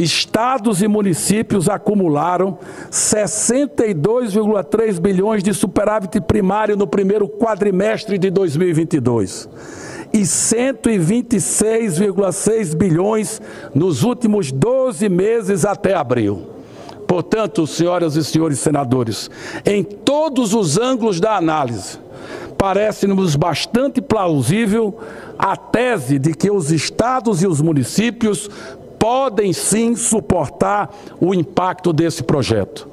estados e municípios acumularam 62,3 bilhões de superávit primário no primeiro quadrimestre de 2022 e 126,6 bilhões nos últimos 12 meses até abril. Portanto, senhoras e senhores senadores, em todos os ângulos da análise, parece-nos bastante plausível a tese de que os estados e os municípios podem sim suportar o impacto desse projeto.